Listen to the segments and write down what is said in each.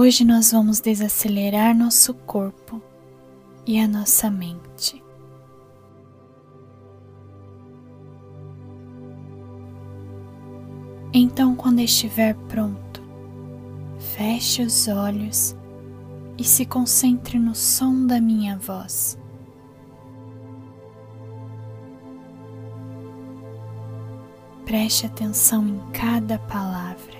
Hoje nós vamos desacelerar nosso corpo e a nossa mente. Então, quando estiver pronto, feche os olhos e se concentre no som da minha voz. Preste atenção em cada palavra.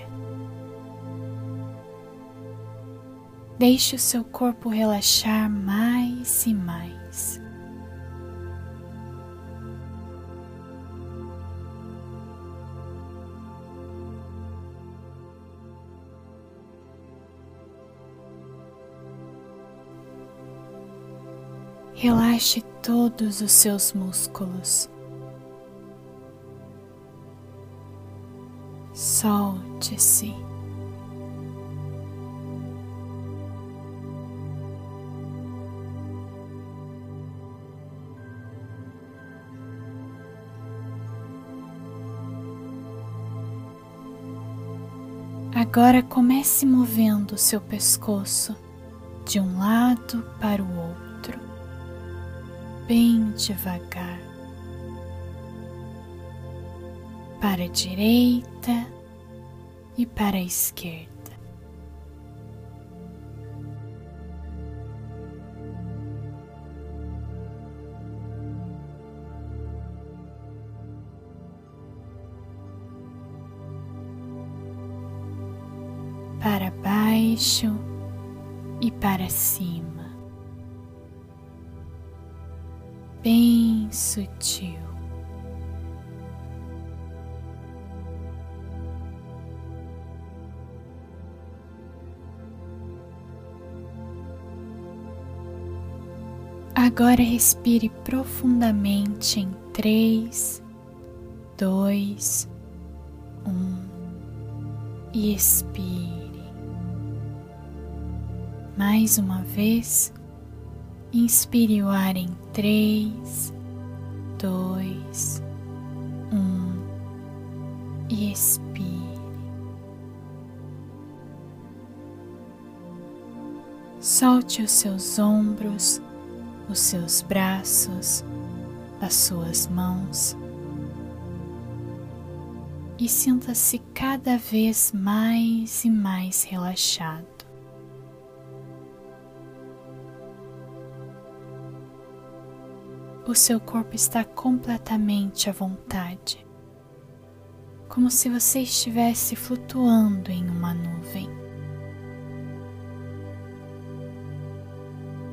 Deixe o seu corpo relaxar mais e mais. Relaxe todos os seus músculos. Solte-se. Agora comece movendo seu pescoço de um lado para o outro, bem devagar, para a direita e para a esquerda. Para baixo e para cima, bem sutil. Agora respire profundamente em três, dois, um e expire. Mais uma vez, inspire o ar em três, dois, um e expire. Solte os seus ombros, os seus braços, as suas mãos e sinta-se cada vez mais e mais relaxado. O seu corpo está completamente à vontade, como se você estivesse flutuando em uma nuvem.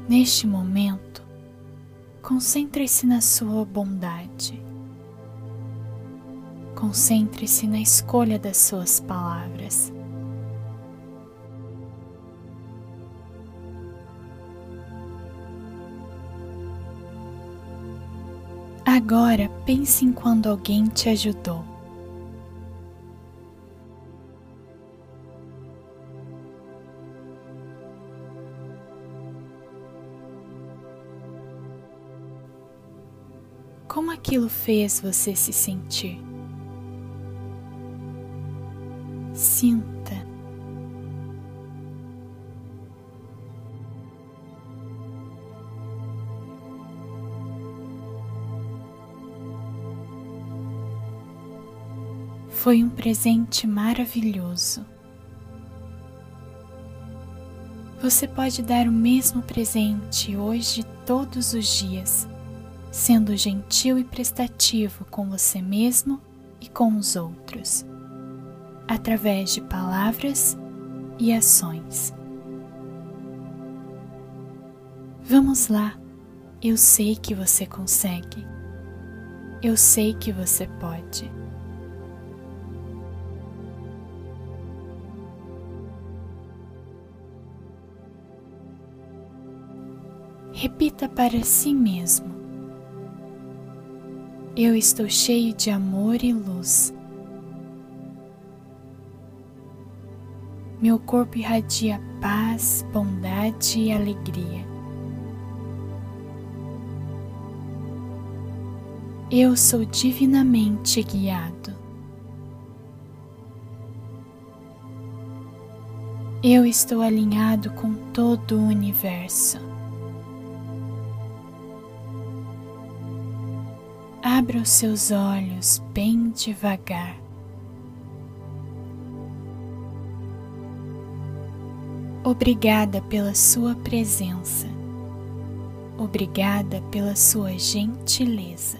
Neste momento, concentre-se na sua bondade. Concentre-se na escolha das suas palavras. Agora pense em quando alguém te ajudou. Como aquilo fez você se sentir? Sinta. Foi um presente maravilhoso. Você pode dar o mesmo presente hoje todos os dias, sendo gentil e prestativo com você mesmo e com os outros, através de palavras e ações. Vamos lá, eu sei que você consegue, eu sei que você pode. Repita para si mesmo: Eu estou cheio de amor e luz. Meu corpo irradia paz, bondade e alegria. Eu sou divinamente guiado. Eu estou alinhado com todo o universo. Abra os seus olhos bem devagar. Obrigada pela sua presença. Obrigada pela sua gentileza.